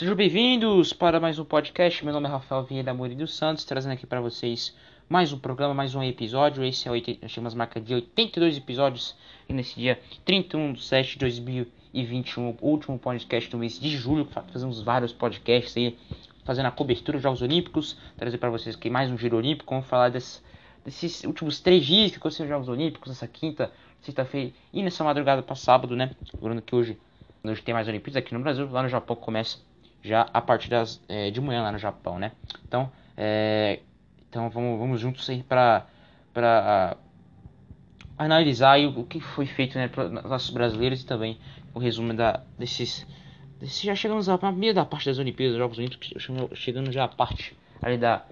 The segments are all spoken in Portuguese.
Sejam bem-vindos para mais um podcast. Meu nome é Rafael Vieira Murilo Santos, trazendo aqui para vocês mais um programa, mais um episódio. Esse é o nós marca de 82 episódios e nesse dia 31 de 7 de 2021, último podcast do mês de julho. Fazemos vários podcasts aí, fazendo a cobertura dos Jogos Olímpicos. Trazer para vocês aqui mais um giro olímpico. Vamos falar desse, desses últimos três dias que aconteceram os Jogos Olímpicos, nessa quinta, sexta-feira e nessa madrugada para sábado, né? Lembrando que hoje, hoje tem mais Olimpíadas aqui no Brasil, lá no Japão começa já a partir das, é, de manhã lá no Japão, né? Então, é, então vamos, vamos juntos aí para para analisar o, o que foi feito né, para nossos brasileiros e também o resumo da, desses, desses já chegamos à da parte das Olimpíadas, Jogos Olímpicos, chegando já a parte ali da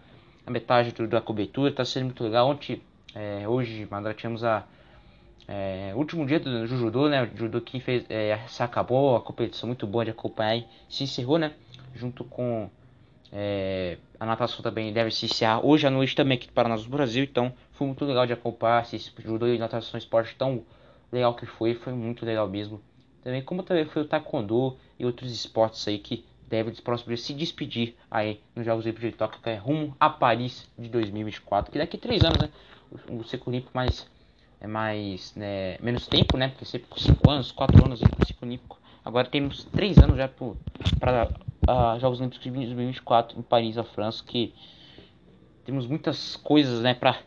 metade do, da cobertura, está sendo muito legal. Ontem, é, hoje, nós tivemos a é, último dia do judô, né? O que fez, é, se acabou, a competição muito boa de acompanhar e se encerrou, né? Junto com é, a natação também deve se encerrar hoje à noite também aqui para nós do Brasil. Então foi muito legal de acompanhar esse judô e natação esporte tão legal que foi, foi muito legal mesmo. Também como também foi o taekwondo e outros esportes aí que dias se despedir aí nos Jogos Olímpicos de Tóquio, que é rumo a Paris de 2024, que daqui a três anos, né? O, o Ciclo mais é mais né, menos tempo, né? Porque sempre por 5 anos, 4 anos no ciclo olímpico. Agora temos 3 anos já para uh, ah, Jogos Olímpicos de 2024 em Paris, a França, que temos muitas coisas, né, para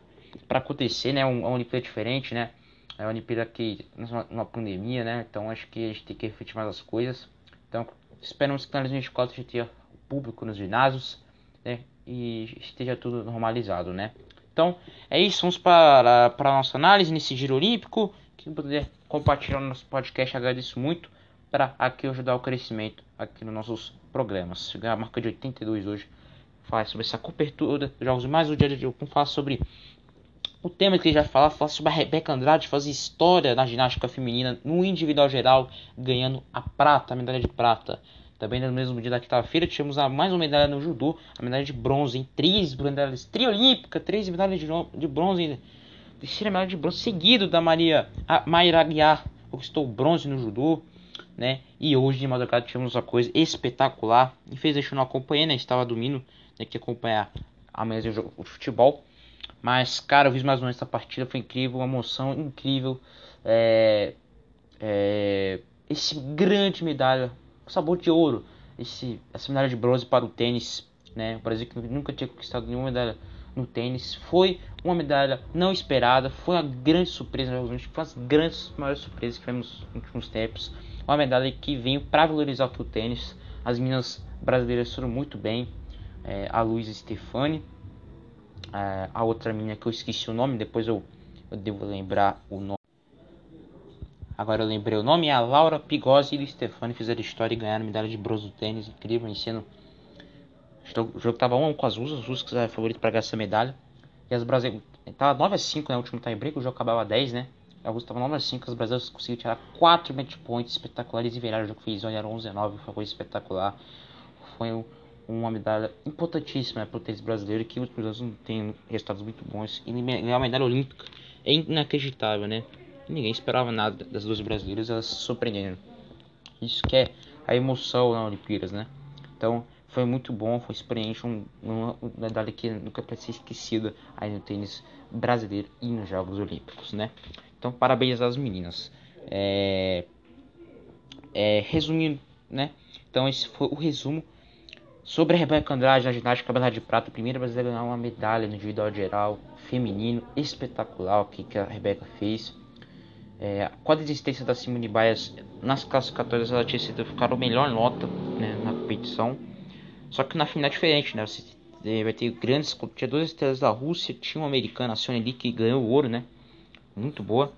para acontecer, né? Uma Olimpíada diferente, né? É uma Olimpíada que numa pandemia, né? Então acho que a gente tem que refletir mais as coisas. Então esperamos que na 2024 a gente tenha público nos ginásios, né? E esteja tudo normalizado, né? Então é isso, vamos para, para a nossa análise nesse giro olímpico. Quem puder compartilhar o nosso podcast, agradeço muito para aqui ajudar o crescimento aqui nos nossos programas. Chegar a marca de 82 hoje. Falar sobre essa cobertura dos jogos mais o dia de hoje. Vamos falar sobre o tema que ele já falou, falar sobre a Rebeca Andrade fazer história na ginástica feminina no individual geral, ganhando a prata, a medalha de prata. Também no mesmo dia da quinta-feira tivemos a mais uma medalha no judô, a medalha de bronze em três medalhas triolímpica, três medalhas de, de bronze, terceira medalha de bronze seguido da Maria a Mayra Aguiar, conquistou bronze no judô, né? E hoje de madrugada tivemos uma coisa espetacular. Infelizmente eu não acompanhei, né? Estava dormindo, né? Que acompanhar amanhã o jogo de futebol. Mas, cara, eu vi mais ou menos essa partida, foi incrível, uma emoção incrível. É, é, esse grande medalha sabor de ouro esse, essa medalha de bronze para o tênis. Né? O Brasil que nunca tinha conquistado nenhuma medalha no tênis. Foi uma medalha não esperada, foi uma grande surpresa nos Jogos foi uma das grandes maiores surpresas que tivemos nos últimos tempos. Uma medalha que veio para valorizar o tênis. As meninas brasileiras foram muito bem. É, a Luísa Stefani, é, a outra menina que eu esqueci o nome, depois eu, eu devo lembrar o nome. Agora eu lembrei o nome, é a Laura Pigosi e o Stefani fizeram história e ganharam medalha de bronze do tênis, incrível, ensino. O jogo tava 1 com as rusas, os russos eram favoritos para ganhar essa medalha. E as brasileiras. Tava 9 a 5 né, o último time break, o jogo acabava 10, né? A Rússia tava 9 a 5 as brasileiras conseguiram tirar 4 match points espetaculares e viraram o jogo fez era 11 a 9, foi espetacular. Foi uma medalha importantíssima né, para o tênis brasileiro que os brasileiros não têm resultados muito bons. E ganhar a medalha olímpica é inacreditável, né? Ninguém esperava nada das duas brasileiras, elas se surpreenderam. Isso que é a emoção na Olimpíadas, né? Então foi muito bom, foi experiente, um, uma medalha que nunca pode ser esquecida aí no tênis brasileiro e nos Jogos Olímpicos, né? Então parabéns às meninas. É, é, resumindo, né? Então esse foi o resumo sobre a Rebeca Andrade na ginástica medalha de prata, primeira brasileira a ganhar uma medalha no individual geral feminino espetacular o que, que a Rebeca fez. É, a desistência da Simone Biles nas classificatórias, ela tinha sido ficar a melhor nota né, na competição. Só que na final é diferente, né? Você vai ter grandes. Tinha duas estrelas da Rússia, tinha uma americana, a Sony Lee, que ganhou o ouro, né? Muito boa.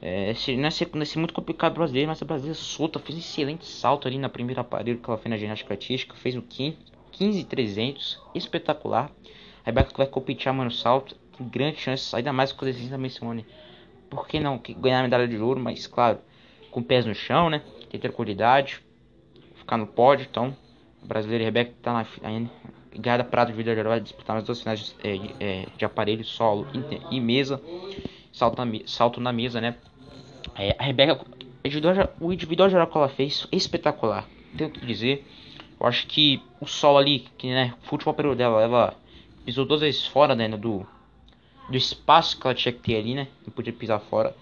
É, esse, nesse, nesse muito complicado brasileiro, mas a brasileira solta, fez um excelente salto ali na primeira aparelho que ela fez na ginástica artística, fez um 15,300, espetacular. A Rebeca que vai competir amanhã no salto, tem grande chance, ainda mais com a desistência da Simone por que não ganhar a medalha de ouro, mas claro, com pés no chão, né? Ter tranquilidade, ficar no pódio. Então, o brasileiro Rebeca está na ainda ganhada prata de vida geral vai disputar as duas finais de, é, é, de aparelho solo e, mesa, salto na, salto na mesa, né? É, a Rebeca, o individual geral que ela fez espetacular, tenho que dizer. Eu acho que o sol ali, que né, o último período dela, ela pisou duas vezes fora né, do, do espaço que ela tinha que ter ali, né? Não podia pisar fora.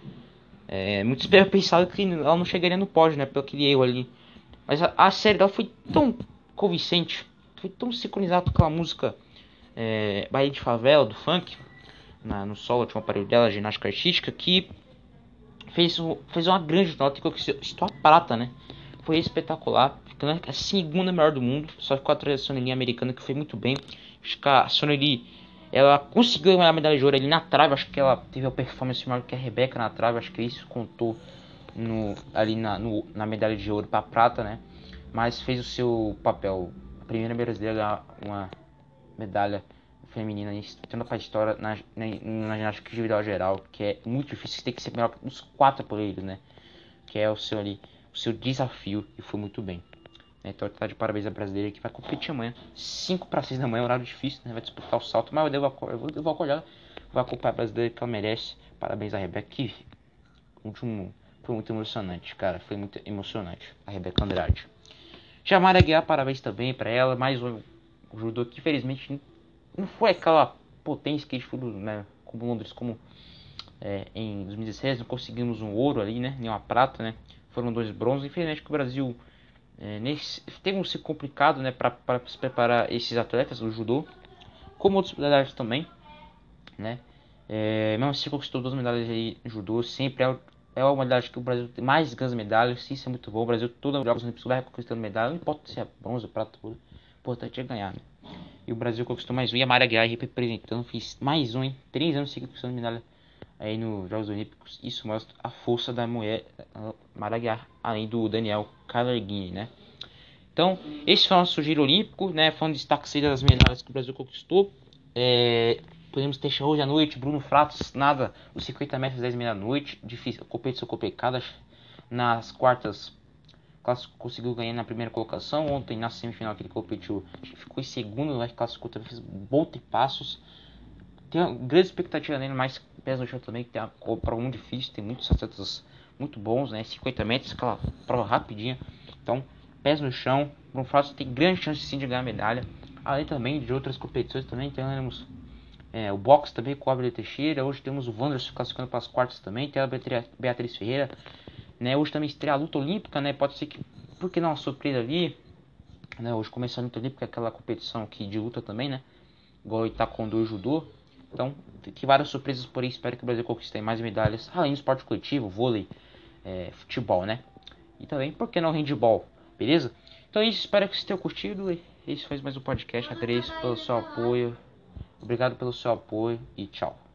É, muitos pensaram que ela não chegaria no pódio, né? Pelo aquele erro ali. Mas a, a série dela foi tão convincente, foi tão sincronizada com aquela música é, Bahia de Favela, do funk, na, no solo um aparelho dela, ginástica artística, que fez, fez uma grande nota e conquistou a prata, né? Foi espetacular, ficando a segunda melhor do mundo, só ficou atrás da Sonny americana, que foi muito bem. Acho que a Sonny ela conseguiu a medalha de ouro ali na trave, acho que ela teve a performance maior que a Rebeca na trave, acho que isso contou no, ali na, no, na medalha de ouro para prata, né? Mas fez o seu papel. A primeira brasileira a uma medalha feminina tanto para a história na, na, na ginástica individual geral, que é muito difícil, tem que ser melhor dos quatro poleiros, né? Que é o seu ali, o seu desafio e foi muito bem. Então tá de parabéns a brasileira que vai competir amanhã, 5 para 6 da manhã, horário difícil, né? Vai disputar o salto, mas eu devo, eu vou, eu vou acordar, vou acompanhar a brasileira que ela merece. Parabéns a Rebeca, que último, foi muito emocionante, cara, foi muito emocionante. A Rebeca Andrade. Jamara Guiar, parabéns também para ela, mais um judô que infelizmente não foi aquela potência que a gente foi, né, como Londres, como é, em 2016, não conseguimos um ouro ali, né, nem uma prata, né, foram dois bronzes, infelizmente que o Brasil é, nesse, teve um se complicado, né, para se preparar esses atletas do judô, como outros medalhas também, né, é, mesmo assim conquistou duas medalhas aí no judô, sempre é, é uma medalha que o Brasil tem mais ganhas medalhas, isso é muito bom, o Brasil toda Jogos Olímpicos vai conquistando medalha, não importa se é bronze, prata, ouro, o importante é ganhar, né. E o Brasil conquistou mais um. E a Maria Guiar representando, fiz mais um, hein? Três anos seguidos conquistando medalha aí nos Jogos Olímpicos. Isso mostra a força da mulher Maria Guiar, além do Daniel Calerghini, né? Então, esse foi o nosso giro olímpico, né? Foi um destaque das medalhas que o Brasil conquistou. É, podemos ter hoje à noite, Bruno Fratos, nada, os 50 metros 10 meia noite, difícil, competição complicada. Nas quartas conseguiu ganhar na primeira colocação. Ontem, na semifinal que ele competiu, ficou em segundo, mas classificou também, fez e passos. Tem grande expectativa nele, mas pés no chão também, que tem uma prova muito difícil, tem muitos atletas muito bons, né? 50 metros, aquela prova rapidinha. Então, pés no chão, Bruno Fratos tem grande chance sim de ganhar medalha. Além também de outras competições também, temos é, o boxe também com a Teixeira. Hoje temos o Wanderson classificando para as quartas também. Tem a Beatriz Ferreira né? Hoje também estreia a luta olímpica, né? Pode ser que, por que não uma surpresa ali, né? Hoje começa a luta olímpica, aquela competição aqui de luta também, né? Igual o Itaekwondo e Judô. Então, tem várias surpresas, porém espero que o Brasil conquiste mais medalhas, além do esporte coletivo, vôlei, é, futebol, né? E também, por que não handball, beleza? Então é isso, espero que vocês tenham curtido. Esse foi mais um podcast. Agradeço pelo seu apoio. Obrigado pelo seu apoio e tchau.